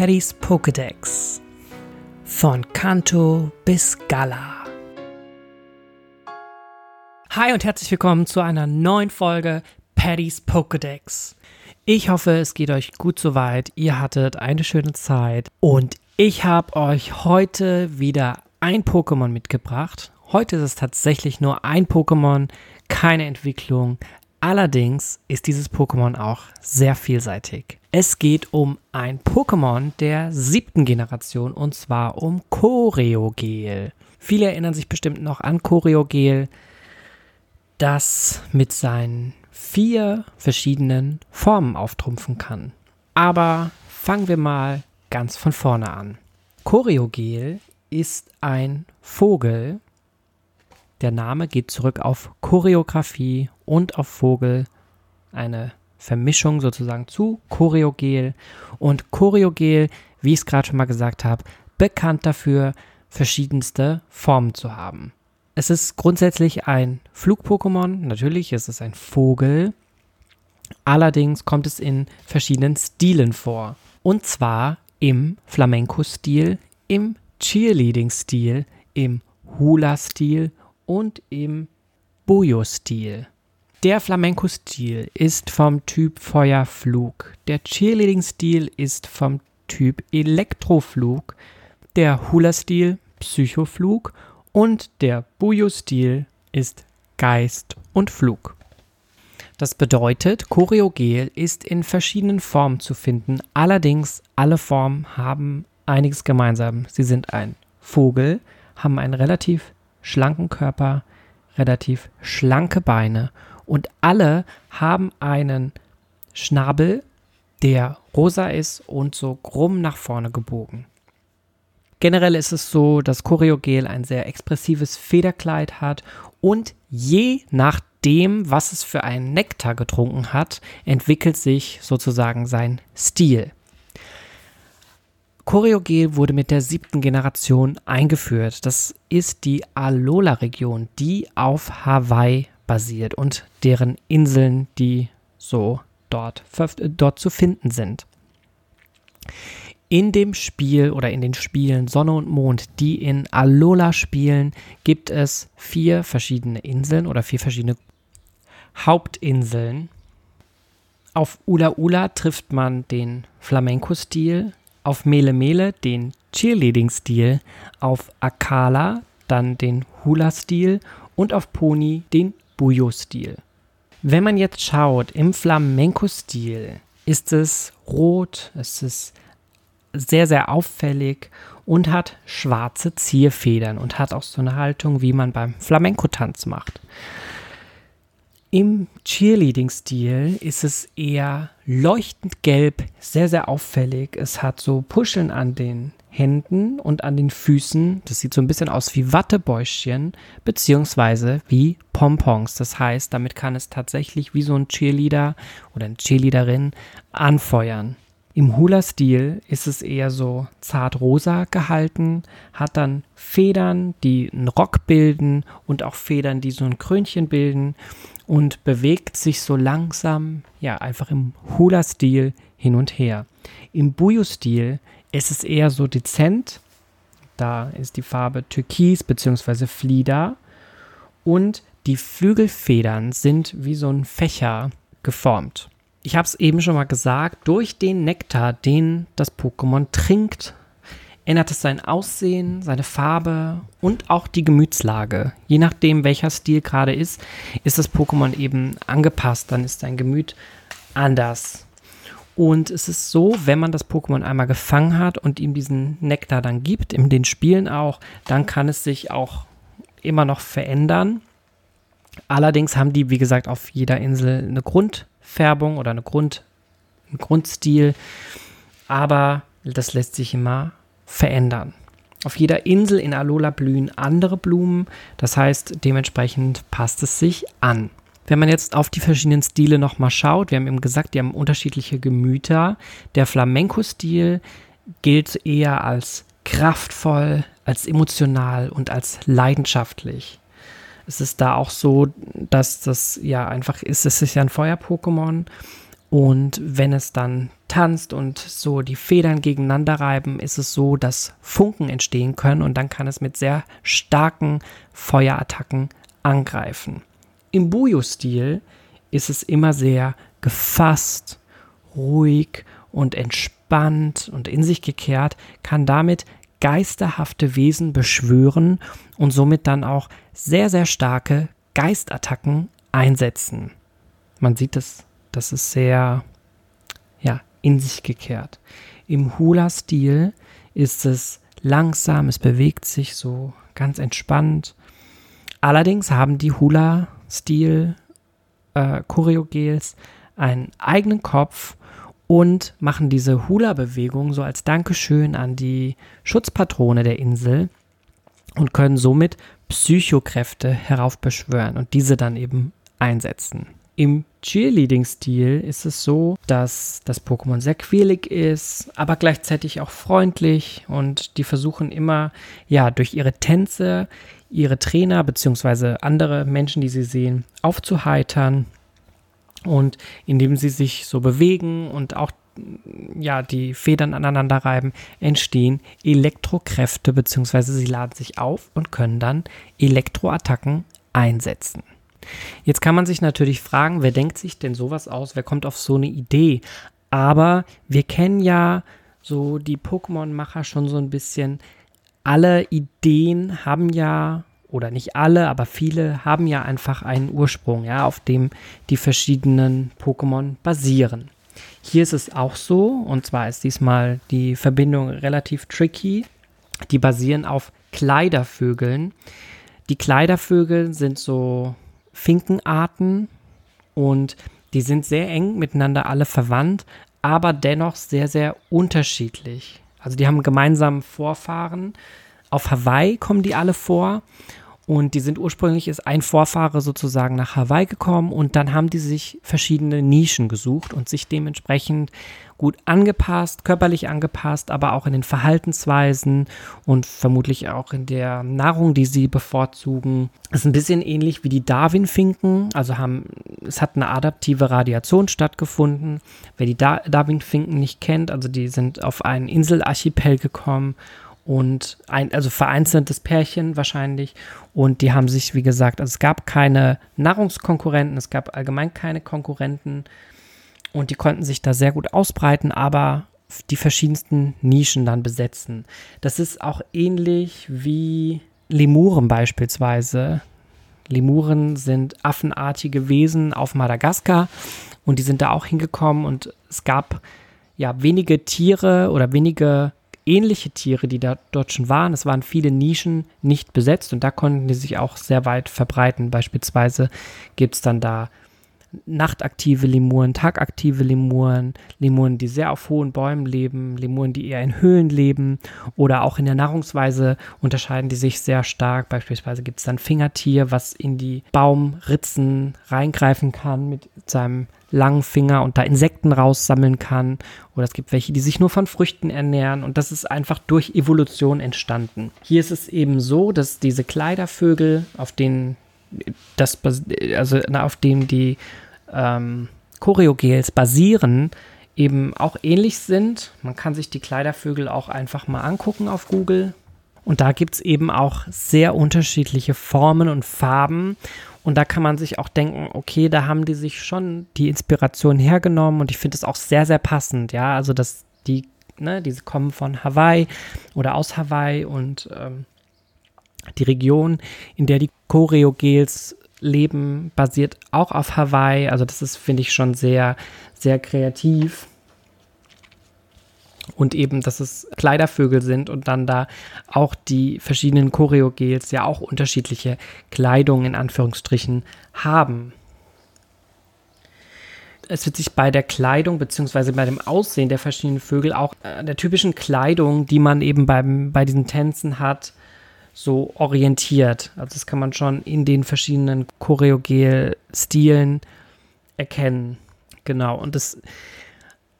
Paddys Pokédex. Von Kanto bis Gala. Hi und herzlich willkommen zu einer neuen Folge Paddys Pokédex. Ich hoffe, es geht euch gut soweit. Ihr hattet eine schöne Zeit. Und ich habe euch heute wieder ein Pokémon mitgebracht. Heute ist es tatsächlich nur ein Pokémon, keine Entwicklung. Allerdings ist dieses Pokémon auch sehr vielseitig. Es geht um ein Pokémon der siebten Generation und zwar um Choreogel. Viele erinnern sich bestimmt noch an Choreogel, das mit seinen vier verschiedenen Formen auftrumpfen kann. Aber fangen wir mal ganz von vorne an. Choreogel ist ein Vogel. Der Name geht zurück auf Choreografie und auf Vogel. Eine Vermischung sozusagen zu Choreogel. Und Choreogel, wie ich es gerade schon mal gesagt habe, bekannt dafür, verschiedenste Formen zu haben. Es ist grundsätzlich ein Flug-Pokémon. Natürlich ist es ein Vogel. Allerdings kommt es in verschiedenen Stilen vor. Und zwar im Flamenco-Stil, im Cheerleading-Stil, im Hula-Stil und im Bojo-Stil. Der Flamenco-Stil ist vom Typ Feuerflug. Der Cheerleading-Stil ist vom Typ Elektroflug. Der Hula-Stil Psychoflug und der Bujo-Stil ist Geist und Flug. Das bedeutet, Choreogel ist in verschiedenen Formen zu finden, allerdings alle Formen haben einiges gemeinsam. Sie sind ein Vogel, haben einen relativ schlanken Körper, relativ schlanke Beine und alle haben einen Schnabel, der rosa ist und so krumm nach vorne gebogen. Generell ist es so, dass Choreogel ein sehr expressives Federkleid hat und je nachdem, was es für einen Nektar getrunken hat, entwickelt sich sozusagen sein Stil. Choreogel wurde mit der siebten Generation eingeführt. Das ist die Alola-Region, die auf Hawaii basiert und deren Inseln, die so dort, dort zu finden sind. In dem Spiel oder in den Spielen Sonne und Mond, die in Alola spielen, gibt es vier verschiedene Inseln oder vier verschiedene Hauptinseln. Auf Ula Ula trifft man den Flamenco-Stil, auf Mele Mele den Cheerleading-Stil, auf Akala dann den Hula-Stil und auf Pony den Bujo-Stil. Wenn man jetzt schaut, im Flamenco-Stil ist es rot, es ist sehr, sehr auffällig und hat schwarze Zierfedern und hat auch so eine Haltung, wie man beim Flamenco-Tanz macht. Im Cheerleading-Stil ist es eher leuchtend gelb, sehr, sehr auffällig. Es hat so Puscheln an den Händen und an den Füßen. Das sieht so ein bisschen aus wie Wattebäuschen, beziehungsweise wie Pompons. Das heißt, damit kann es tatsächlich wie so ein Cheerleader oder eine Cheerleaderin anfeuern. Im Hula-Stil ist es eher so zart rosa gehalten, hat dann Federn, die einen Rock bilden und auch Federn, die so ein Krönchen bilden und bewegt sich so langsam, ja, einfach im Hula-Stil hin und her. Im Buyo-Stil ist es eher so dezent. Da ist die Farbe Türkis bzw. Flieder. Und die Flügelfedern sind wie so ein Fächer geformt. Ich habe es eben schon mal gesagt, durch den Nektar, den das Pokémon trinkt, ändert es sein Aussehen, seine Farbe und auch die Gemütslage. Je nachdem, welcher Stil gerade ist, ist das Pokémon eben angepasst. Dann ist sein Gemüt anders. Und es ist so, wenn man das Pokémon einmal gefangen hat und ihm diesen Nektar dann gibt, in den Spielen auch, dann kann es sich auch immer noch verändern. Allerdings haben die, wie gesagt, auf jeder Insel eine Grundfärbung oder eine Grund, einen Grundstil. Aber das lässt sich immer verändern. Auf jeder Insel in Alola blühen andere Blumen. Das heißt, dementsprechend passt es sich an. Wenn man jetzt auf die verschiedenen Stile nochmal schaut, wir haben eben gesagt, die haben unterschiedliche Gemüter. Der Flamenco-Stil gilt eher als kraftvoll, als emotional und als leidenschaftlich. Es ist da auch so, dass das ja einfach ist, es ist ja ein Feuer-Pokémon Und wenn es dann tanzt und so die Federn gegeneinander reiben, ist es so, dass Funken entstehen können und dann kann es mit sehr starken Feuerattacken angreifen. Im Bujo-Stil ist es immer sehr gefasst, ruhig und entspannt und in sich gekehrt, kann damit geisterhafte Wesen beschwören und somit dann auch sehr, sehr starke Geistattacken einsetzen. Man sieht es, das ist sehr, ja, in sich gekehrt. Im Hula-Stil ist es langsam, es bewegt sich so ganz entspannt. Allerdings haben die Hula-Stil äh, einen eigenen Kopf und machen diese Hula-Bewegung so als Dankeschön an die Schutzpatrone der Insel und können somit Psychokräfte heraufbeschwören und diese dann eben einsetzen. Im Cheerleading-Stil ist es so, dass das Pokémon sehr quälig ist, aber gleichzeitig auch freundlich und die versuchen immer, ja, durch ihre Tänze ihre Trainer bzw. andere Menschen, die sie sehen, aufzuheitern und indem sie sich so bewegen und auch ja, die Federn aneinander reiben, entstehen Elektrokräfte bzw. sie laden sich auf und können dann Elektroattacken einsetzen. Jetzt kann man sich natürlich fragen, wer denkt sich denn sowas aus? Wer kommt auf so eine Idee? Aber wir kennen ja so die Pokémon-Macher schon so ein bisschen. Alle Ideen haben ja, oder nicht alle, aber viele haben ja einfach einen Ursprung, ja, auf dem die verschiedenen Pokémon basieren. Hier ist es auch so, und zwar ist diesmal die Verbindung relativ tricky. Die basieren auf Kleidervögeln. Die Kleidervögel sind so Finkenarten und die sind sehr eng miteinander alle verwandt, aber dennoch sehr, sehr unterschiedlich. Also die haben gemeinsam Vorfahren. Auf Hawaii kommen die alle vor und die sind ursprünglich, ist ein Vorfahre sozusagen nach Hawaii gekommen und dann haben die sich verschiedene Nischen gesucht und sich dementsprechend gut angepasst, körperlich angepasst, aber auch in den Verhaltensweisen und vermutlich auch in der Nahrung, die sie bevorzugen. Das ist ein bisschen ähnlich wie die Darwin-Finken, also haben, es hat eine adaptive Radiation stattgefunden. Wer die Darwin-Finken nicht kennt, also die sind auf einen Inselarchipel gekommen und ein, also vereinzeltes Pärchen wahrscheinlich. Und die haben sich, wie gesagt, also es gab keine Nahrungskonkurrenten, es gab allgemein keine Konkurrenten und die konnten sich da sehr gut ausbreiten, aber die verschiedensten Nischen dann besetzen. Das ist auch ähnlich wie Lemuren beispielsweise. Lemuren sind affenartige Wesen auf Madagaskar und die sind da auch hingekommen und es gab ja wenige Tiere oder wenige ähnliche Tiere, die da dort schon waren. Es waren viele Nischen nicht besetzt und da konnten die sich auch sehr weit verbreiten. Beispielsweise gibt es dann da nachtaktive Lemuren, tagaktive Lemuren, Lemuren, die sehr auf hohen Bäumen leben, Lemuren, die eher in Höhlen leben oder auch in der Nahrungsweise unterscheiden die sich sehr stark. Beispielsweise gibt es dann Fingertier, was in die Baumritzen reingreifen kann mit seinem langen Finger und da Insekten raussammeln kann. Oder es gibt welche, die sich nur von Früchten ernähren und das ist einfach durch Evolution entstanden. Hier ist es eben so, dass diese Kleidervögel, auf denen das, also auf dem die ähm, Choreogels basieren, eben auch ähnlich sind. Man kann sich die Kleidervögel auch einfach mal angucken auf Google. Und da gibt es eben auch sehr unterschiedliche Formen und Farben. Und da kann man sich auch denken, okay, da haben die sich schon die Inspiration hergenommen. Und ich finde es auch sehr, sehr passend. Ja, also dass die, ne, diese kommen von Hawaii oder aus Hawaii und ähm, die Region, in der die Choreogels leben, basiert auch auf Hawaii. Also das ist, finde ich, schon sehr, sehr kreativ. Und eben, dass es Kleidervögel sind und dann da auch die verschiedenen Choreogels ja auch unterschiedliche Kleidung in Anführungsstrichen haben. Es wird sich bei der Kleidung bzw. bei dem Aussehen der verschiedenen Vögel auch äh, der typischen Kleidung, die man eben beim, bei diesen Tänzen hat, so orientiert. Also das kann man schon in den verschiedenen Choreogel-Stilen erkennen. Genau. Und das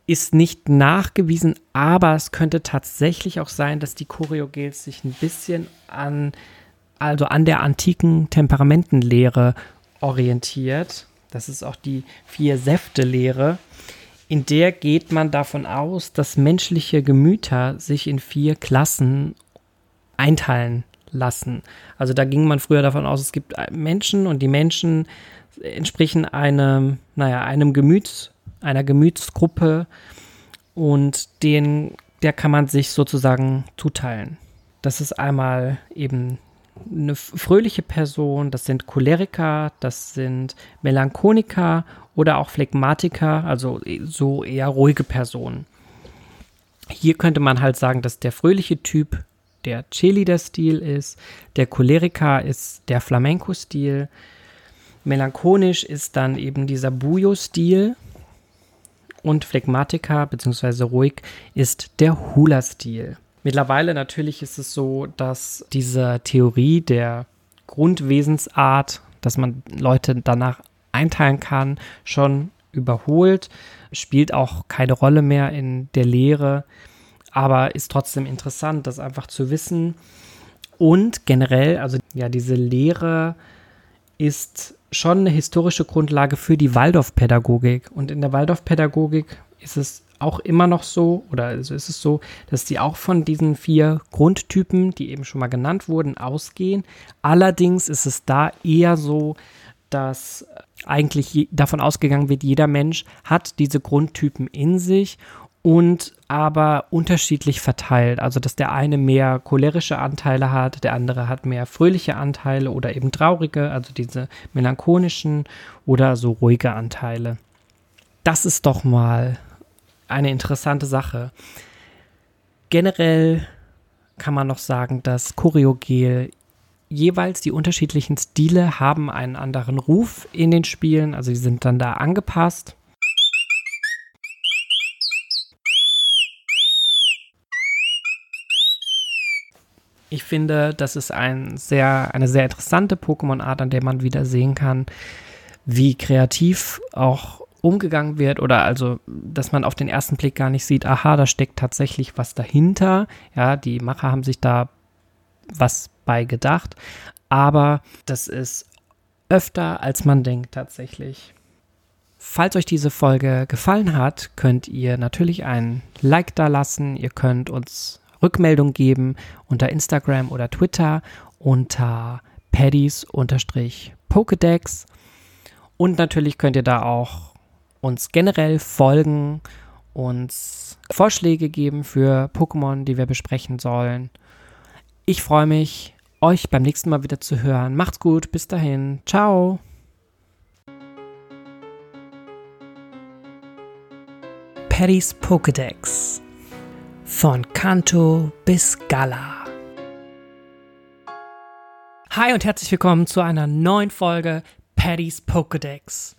ist nicht nachgewiesen, aber es könnte tatsächlich auch sein, dass die Choreogels sich ein bisschen an, also an der antiken Temperamentenlehre orientiert. Das ist auch die Vier-Säfte-Lehre, In der geht man davon aus, dass menschliche Gemüter sich in vier Klassen einteilen lassen. Also da ging man früher davon aus, es gibt Menschen und die Menschen entsprechen einem, naja, einem Gemüts, einer Gemütsgruppe und den, der kann man sich sozusagen zuteilen. Das ist einmal eben eine fröhliche Person, das sind Choleriker, das sind Melancholiker oder auch Phlegmatiker, also so eher ruhige Personen. Hier könnte man halt sagen, dass der fröhliche Typ der Cheerleader-Stil ist, der Choleriker ist der Flamenco-Stil, melancholisch ist dann eben dieser Bujo-Stil und Phlegmatiker bzw. ruhig ist der Hula-Stil. Mittlerweile natürlich ist es so, dass diese Theorie der Grundwesensart, dass man Leute danach einteilen kann, schon überholt, spielt auch keine Rolle mehr in der Lehre, aber ist trotzdem interessant, das einfach zu wissen. Und generell, also ja, diese Lehre ist schon eine historische Grundlage für die Waldorfpädagogik. Und in der Waldorfpädagogik ist es auch immer noch so, oder also ist es so, dass die auch von diesen vier Grundtypen, die eben schon mal genannt wurden, ausgehen. Allerdings ist es da eher so, dass eigentlich davon ausgegangen wird, jeder Mensch hat diese Grundtypen in sich und aber unterschiedlich verteilt. Also, dass der eine mehr cholerische Anteile hat, der andere hat mehr fröhliche Anteile oder eben traurige, also diese melancholischen oder so ruhige Anteile. Das ist doch mal eine interessante Sache. Generell kann man noch sagen, dass Choreogel jeweils die unterschiedlichen Stile haben einen anderen Ruf in den Spielen, also sie sind dann da angepasst. Ich finde, das ist ein sehr, eine sehr interessante Pokémon-Art, an der man wieder sehen kann, wie kreativ auch umgegangen wird oder also, dass man auf den ersten Blick gar nicht sieht, aha, da steckt tatsächlich was dahinter. Ja, die Macher haben sich da was bei gedacht, aber das ist öfter, als man denkt tatsächlich. Falls euch diese Folge gefallen hat, könnt ihr natürlich ein Like da lassen. Ihr könnt uns Rückmeldung geben unter Instagram oder Twitter unter Paddies-Pokedex. Und natürlich könnt ihr da auch uns generell folgen, uns Vorschläge geben für Pokémon, die wir besprechen sollen. Ich freue mich, euch beim nächsten Mal wieder zu hören. Macht's gut, bis dahin. Ciao. Paddy's Pokédex von Kanto bis Gala. Hi und herzlich willkommen zu einer neuen Folge Paddy's Pokédex.